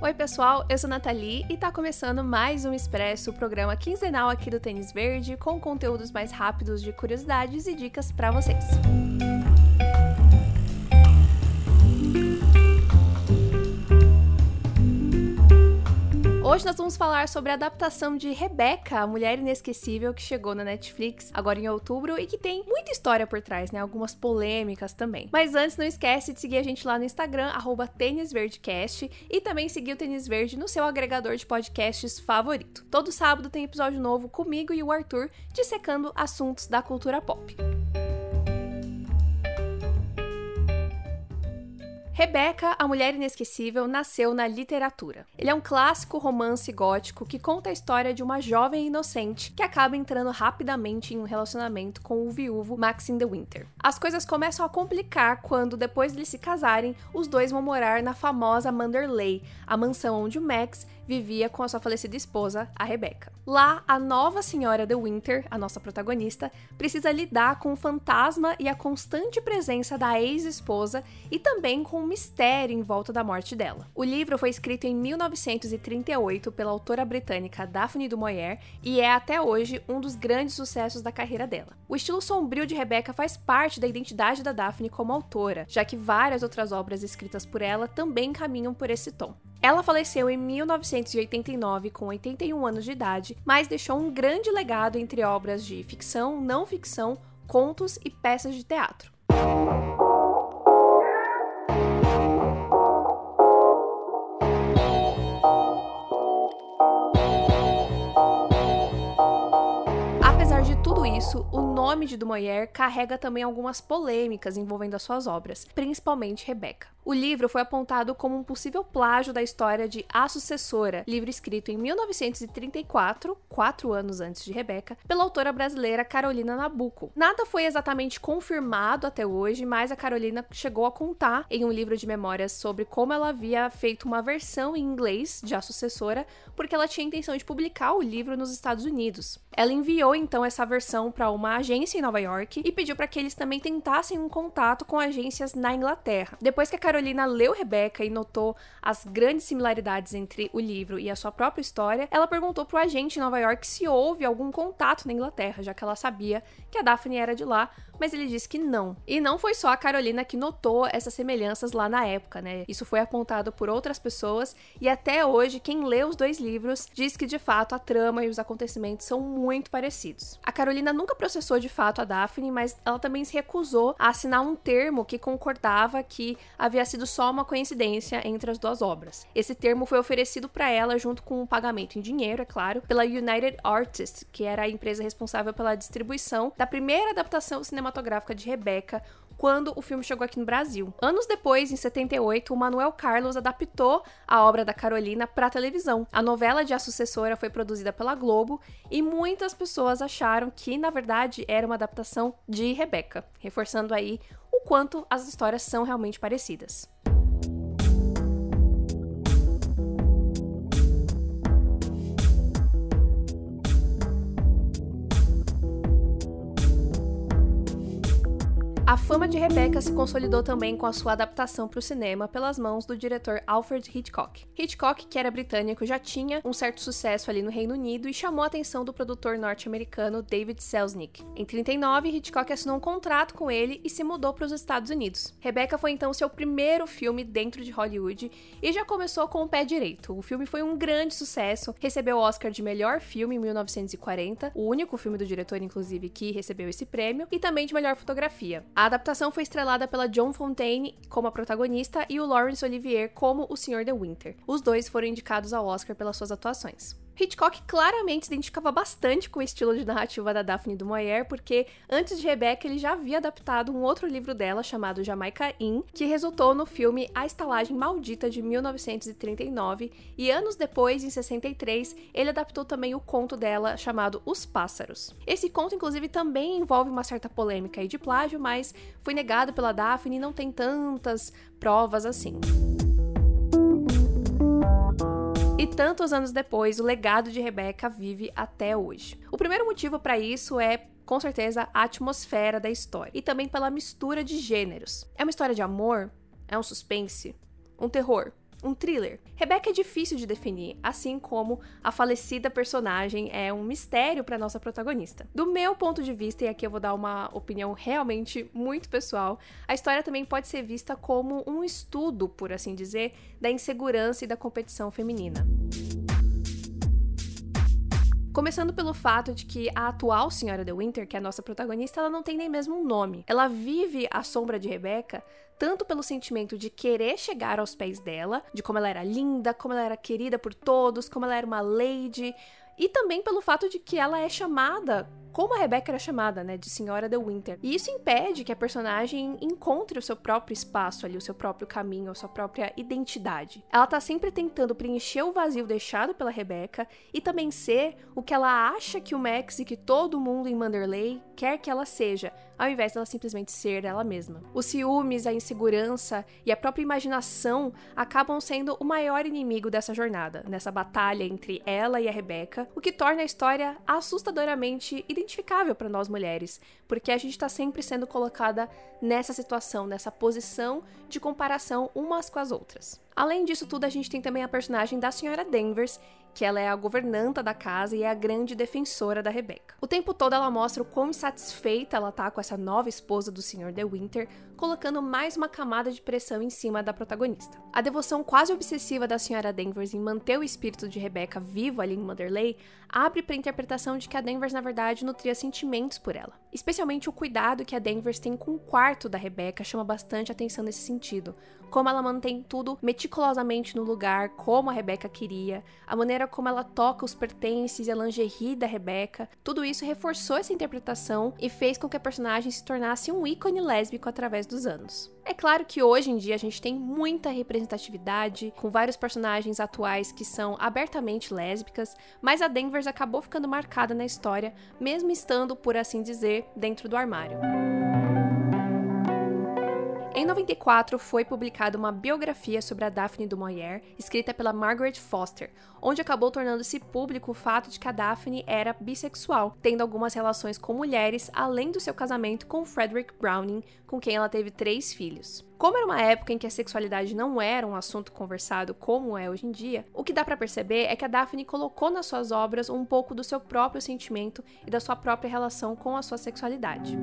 Oi, pessoal, eu sou Nathalie e tá começando mais um Expresso, o programa quinzenal aqui do Tênis Verde, com conteúdos mais rápidos de curiosidades e dicas para vocês. Hoje nós vamos falar sobre a adaptação de Rebecca, a mulher inesquecível que chegou na Netflix agora em outubro e que tem muita história por trás, né? Algumas polêmicas também. Mas antes, não esquece de seguir a gente lá no Instagram, tênisverdecast, e também seguir o Tênis Verde no seu agregador de podcasts favorito. Todo sábado tem episódio novo comigo e o Arthur, dissecando assuntos da cultura pop. Rebecca, a Mulher Inesquecível, nasceu na literatura. Ele é um clássico romance gótico que conta a história de uma jovem inocente que acaba entrando rapidamente em um relacionamento com o viúvo Maxim de Winter. As coisas começam a complicar quando, depois de se casarem, os dois vão morar na famosa Manderley, a mansão onde o Max vivia com a sua falecida esposa, a Rebecca. Lá, a nova senhora de Winter, a nossa protagonista, precisa lidar com o fantasma e a constante presença da ex-esposa e também com o mistério em volta da morte dela. O livro foi escrito em 1938 pela autora britânica Daphne du Maurier e é até hoje um dos grandes sucessos da carreira dela. O estilo sombrio de Rebecca faz parte da identidade da Daphne como autora, já que várias outras obras escritas por ela também caminham por esse tom. Ela faleceu em 1989 com 81 anos de idade, mas deixou um grande legado entre obras de ficção, não ficção, contos e peças de teatro. Nome de Dumoyer carrega também algumas polêmicas envolvendo as suas obras, principalmente Rebecca. O livro foi apontado como um possível plágio da história de A Sucessora, livro escrito em 1934, quatro anos antes de Rebecca, pela autora brasileira Carolina Nabuco. Nada foi exatamente confirmado até hoje, mas a Carolina chegou a contar em um livro de memórias sobre como ela havia feito uma versão em inglês de A Sucessora, porque ela tinha intenção de publicar o livro nos Estados Unidos. Ela enviou então essa versão para uma agência em Nova York e pediu para que eles também tentassem um contato com agências na Inglaterra. Depois que a Carolina leu Rebecca e notou as grandes similaridades entre o livro e a sua própria história, ela perguntou para o agente em Nova York se houve algum contato na Inglaterra, já que ela sabia que a Daphne era de lá, mas ele disse que não. E não foi só a Carolina que notou essas semelhanças lá na época, né? Isso foi apontado por outras pessoas e até hoje quem lê os dois livros diz que de fato a trama e os acontecimentos são muito parecidos. A Carolina nunca processou de fato a Daphne, mas ela também se recusou a assinar um termo que concordava que havia sido só uma coincidência entre as duas obras. Esse termo foi oferecido para ela junto com um pagamento em dinheiro, é claro, pela United Artists, que era a empresa responsável pela distribuição da primeira adaptação cinematográfica de Rebecca, quando o filme chegou aqui no Brasil. Anos depois, em 78, o Manuel Carlos adaptou a obra da Carolina para televisão. A novela de A Sucessora foi produzida pela Globo e muitas pessoas acharam que, na verdade, era uma adaptação de Rebecca, reforçando aí o quanto as histórias são realmente parecidas. Fama de Rebecca se consolidou também com a sua adaptação para o cinema pelas mãos do diretor Alfred Hitchcock. Hitchcock, que era britânico, já tinha um certo sucesso ali no Reino Unido e chamou a atenção do produtor norte-americano David Selznick. Em 39, Hitchcock assinou um contrato com ele e se mudou para os Estados Unidos. Rebecca foi então seu primeiro filme dentro de Hollywood e já começou com o pé direito. O filme foi um grande sucesso, recebeu o Oscar de melhor filme em 1940, o único filme do diretor inclusive que recebeu esse prêmio, e também de melhor fotografia. A adaptação foi estrelada pela John Fontaine como a protagonista e o Laurence Olivier como o Sr. De Winter. Os dois foram indicados ao Oscar pelas suas atuações. Hitchcock claramente se identificava bastante com o estilo de narrativa da Daphne du Maurier, porque antes de Rebecca ele já havia adaptado um outro livro dela chamado Jamaica Inn, que resultou no filme A Estalagem Maldita de 1939, e anos depois, em 63, ele adaptou também o conto dela chamado Os Pássaros. Esse conto, inclusive, também envolve uma certa polêmica de plágio, mas foi negado pela Daphne e não tem tantas provas assim. Tantos anos depois, o legado de Rebecca vive até hoje. O primeiro motivo para isso é com certeza a atmosfera da história e também pela mistura de gêneros. É uma história de amor? É um suspense? Um terror? Um thriller. Rebecca é difícil de definir, assim como a falecida personagem é um mistério para nossa protagonista. Do meu ponto de vista, e aqui eu vou dar uma opinião realmente muito pessoal, a história também pode ser vista como um estudo, por assim dizer, da insegurança e da competição feminina. Começando pelo fato de que a atual Senhora de Winter, que é a nossa protagonista, ela não tem nem mesmo um nome. Ela vive a sombra de Rebecca tanto pelo sentimento de querer chegar aos pés dela, de como ela era linda, como ela era querida por todos, como ela era uma lady, e também pelo fato de que ela é chamada como a Rebecca era chamada, né, de Senhora de Winter. E isso impede que a personagem encontre o seu próprio espaço ali, o seu próprio caminho, a sua própria identidade. Ela tá sempre tentando preencher o vazio deixado pela Rebecca e também ser o que ela acha que o Max e que todo mundo em Manderley quer que ela seja, ao invés dela simplesmente ser ela mesma. Os ciúmes, a insegurança e a própria imaginação acabam sendo o maior inimigo dessa jornada, nessa batalha entre ela e a Rebecca, o que torna a história assustadoramente identificável para nós mulheres, porque a gente está sempre sendo colocada nessa situação, nessa posição de comparação umas com as outras. Além disso tudo, a gente tem também a personagem da senhora Danvers, que ela é a governanta da casa e é a grande defensora da Rebecca. O tempo todo ela mostra o quão insatisfeita ela tá com essa nova esposa do Sr. De Winter, colocando mais uma camada de pressão em cima da protagonista. A devoção quase obsessiva da Sra. Danvers em manter o espírito de Rebecca vivo ali em Motherley abre para a interpretação de que a Danvers na verdade nutria sentimentos por ela. Especialmente o cuidado que a Danvers tem com o quarto da Rebecca chama bastante atenção nesse sentido. Como ela mantém tudo meticulosamente no lugar, como a Rebecca queria, a maneira como ela toca os pertences e a lingerie da Rebecca, tudo isso reforçou essa interpretação e fez com que a personagem se tornasse um ícone lésbico através dos anos. É claro que hoje em dia a gente tem muita representatividade, com vários personagens atuais que são abertamente lésbicas, mas a Danvers acabou ficando marcada na história, mesmo estando, por assim dizer, dentro do armário. Em 94 foi publicada uma biografia sobre a Daphne du Maurier, escrita pela Margaret Foster, onde acabou tornando-se público o fato de que a Daphne era bissexual, tendo algumas relações com mulheres, além do seu casamento com Frederick Browning, com quem ela teve três filhos. Como era uma época em que a sexualidade não era um assunto conversado como é hoje em dia, o que dá para perceber é que a Daphne colocou nas suas obras um pouco do seu próprio sentimento e da sua própria relação com a sua sexualidade.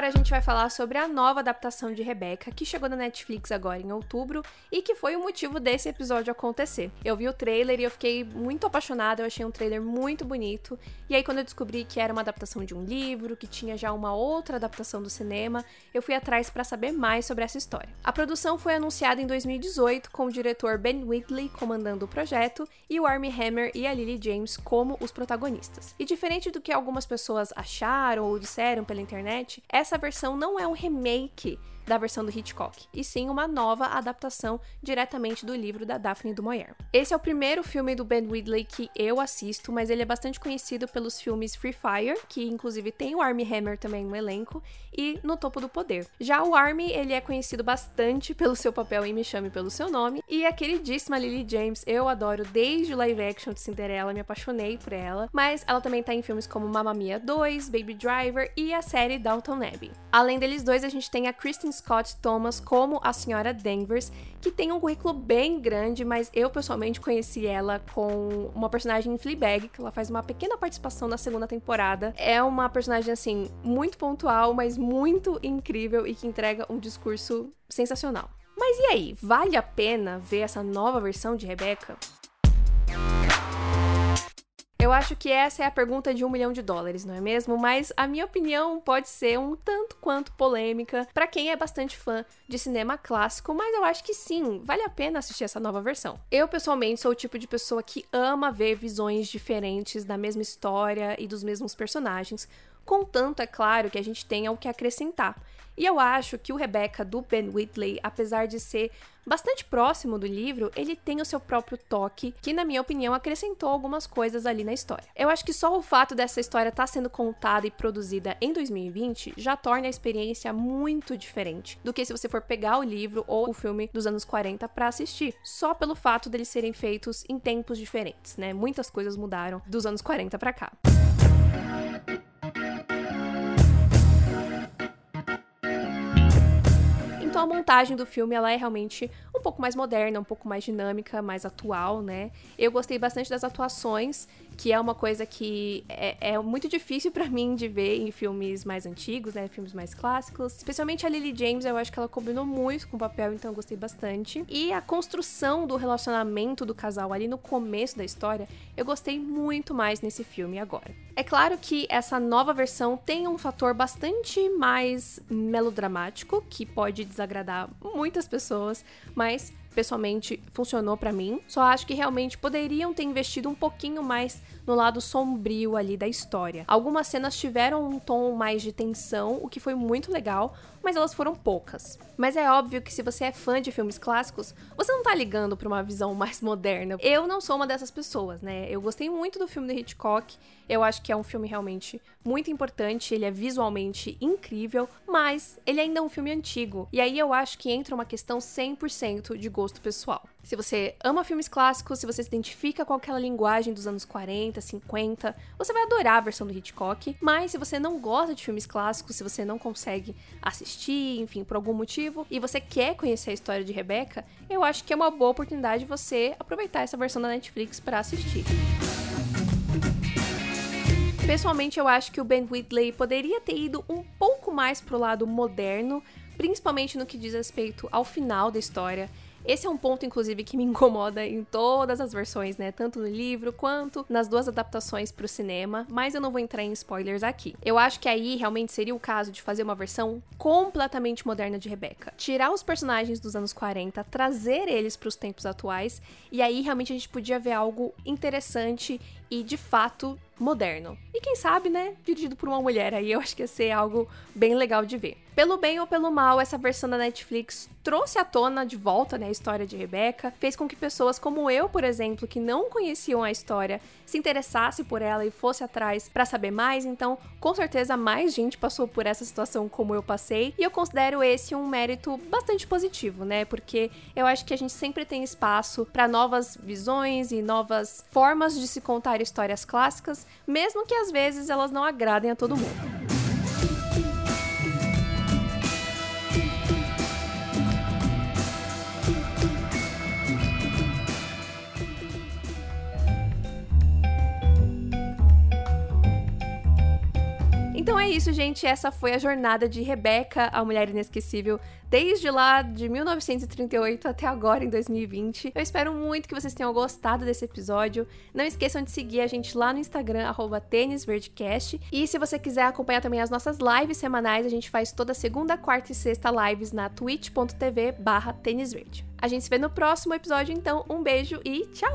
Agora a gente vai falar sobre a nova adaptação de Rebecca, que chegou na Netflix agora em outubro e que foi o motivo desse episódio acontecer. Eu vi o trailer e eu fiquei muito apaixonada, eu achei um trailer muito bonito. E aí, quando eu descobri que era uma adaptação de um livro, que tinha já uma outra adaptação do cinema, eu fui atrás para saber mais sobre essa história. A produção foi anunciada em 2018 com o diretor Ben Whitley comandando o projeto e o Armie Hammer e a Lily James como os protagonistas. E diferente do que algumas pessoas acharam ou disseram pela internet, essa versão não é um remake da versão do Hitchcock, e sim uma nova adaptação diretamente do livro da Daphne du Maurier. Esse é o primeiro filme do Ben Ridley que eu assisto, mas ele é bastante conhecido pelos filmes Free Fire, que inclusive tem o Armie Hammer também no elenco, e No Topo do Poder. Já o Armie, ele é conhecido bastante pelo seu papel em Me Chame Pelo Seu Nome, e a queridíssima Lily James, eu adoro desde o live action de Cinderela, me apaixonei por ela, mas ela também tá em filmes como Mamma Mia 2, Baby Driver e a série Downton Abbey. Além deles dois, a gente tem a Kristen Scott Thomas como a senhora Danvers, que tem um currículo bem grande, mas eu pessoalmente conheci ela com uma personagem em Fleabag, que ela faz uma pequena participação na segunda temporada. É uma personagem assim muito pontual, mas muito incrível e que entrega um discurso sensacional. Mas e aí, vale a pena ver essa nova versão de Rebecca? Eu acho que essa é a pergunta de um milhão de dólares, não é mesmo? Mas a minha opinião pode ser um tanto quanto polêmica para quem é bastante fã de cinema clássico, mas eu acho que sim, vale a pena assistir essa nova versão. Eu, pessoalmente, sou o tipo de pessoa que ama ver visões diferentes da mesma história e dos mesmos personagens, contanto, é claro, que a gente tenha o que acrescentar. E eu acho que o Rebecca do Ben Whitley, apesar de ser bastante próximo do livro, ele tem o seu próprio toque, que na minha opinião acrescentou algumas coisas ali na história. Eu acho que só o fato dessa história estar tá sendo contada e produzida em 2020 já torna a experiência muito diferente do que se você for pegar o livro ou o filme dos anos 40 para assistir, só pelo fato deles serem feitos em tempos diferentes, né? Muitas coisas mudaram dos anos 40 para cá. Então a montagem do filme ela é realmente um pouco mais moderna, um pouco mais dinâmica, mais atual, né? Eu gostei bastante das atuações, que é uma coisa que é, é muito difícil para mim de ver em filmes mais antigos, né? Filmes mais clássicos. Especialmente a Lily James, eu acho que ela combinou muito com o papel, então eu gostei bastante. E a construção do relacionamento do casal ali no começo da história, eu gostei muito mais nesse filme agora. É claro que essa nova versão tem um fator bastante mais melodramático, que pode desagradar muitas pessoas, mas pessoalmente funcionou para mim. Só acho que realmente poderiam ter investido um pouquinho mais no lado sombrio ali da história. Algumas cenas tiveram um tom mais de tensão, o que foi muito legal, mas elas foram poucas. Mas é óbvio que se você é fã de filmes clássicos, você não tá ligando para uma visão mais moderna. Eu não sou uma dessas pessoas, né? Eu gostei muito do filme do Hitchcock. Eu acho que é um filme realmente muito importante, ele é visualmente incrível, mas ele ainda é um filme antigo. E aí eu acho que entra uma questão 100% de gosto pessoal. Se você ama filmes clássicos, se você se identifica com aquela linguagem dos anos 40, 50, você vai adorar a versão do Hitchcock. Mas se você não gosta de filmes clássicos, se você não consegue assistir, enfim, por algum motivo, e você quer conhecer a história de Rebecca, eu acho que é uma boa oportunidade você aproveitar essa versão da Netflix para assistir. Pessoalmente, eu acho que o Ben Whitley poderia ter ido um pouco mais pro lado moderno, principalmente no que diz respeito ao final da história. Esse é um ponto, inclusive, que me incomoda em todas as versões, né? Tanto no livro quanto nas duas adaptações para o cinema, mas eu não vou entrar em spoilers aqui. Eu acho que aí realmente seria o caso de fazer uma versão completamente moderna de Rebecca. Tirar os personagens dos anos 40, trazer eles para os tempos atuais, e aí realmente a gente podia ver algo interessante e de fato moderno. E quem sabe, né, dirigido por uma mulher, aí eu acho que ia ser algo bem legal de ver. Pelo bem ou pelo mal, essa versão da Netflix trouxe à tona de volta né, a história de Rebecca, fez com que pessoas como eu, por exemplo, que não conheciam a história, se interessasse por ela e fosse atrás para saber mais. Então, com certeza, mais gente passou por essa situação como eu passei, e eu considero esse um mérito bastante positivo, né? Porque eu acho que a gente sempre tem espaço para novas visões e novas formas de se contar histórias clássicas, mesmo que às vezes elas não agradem a todo mundo. Isso, gente. Essa foi a jornada de Rebeca, a mulher inesquecível, desde lá de 1938 até agora, em 2020. Eu espero muito que vocês tenham gostado desse episódio. Não esqueçam de seguir a gente lá no Instagram, tênisverdecast. E se você quiser acompanhar também as nossas lives semanais, a gente faz toda segunda, quarta e sexta lives na twitch.tv barra tênisverde. A gente se vê no próximo episódio, então um beijo e tchau!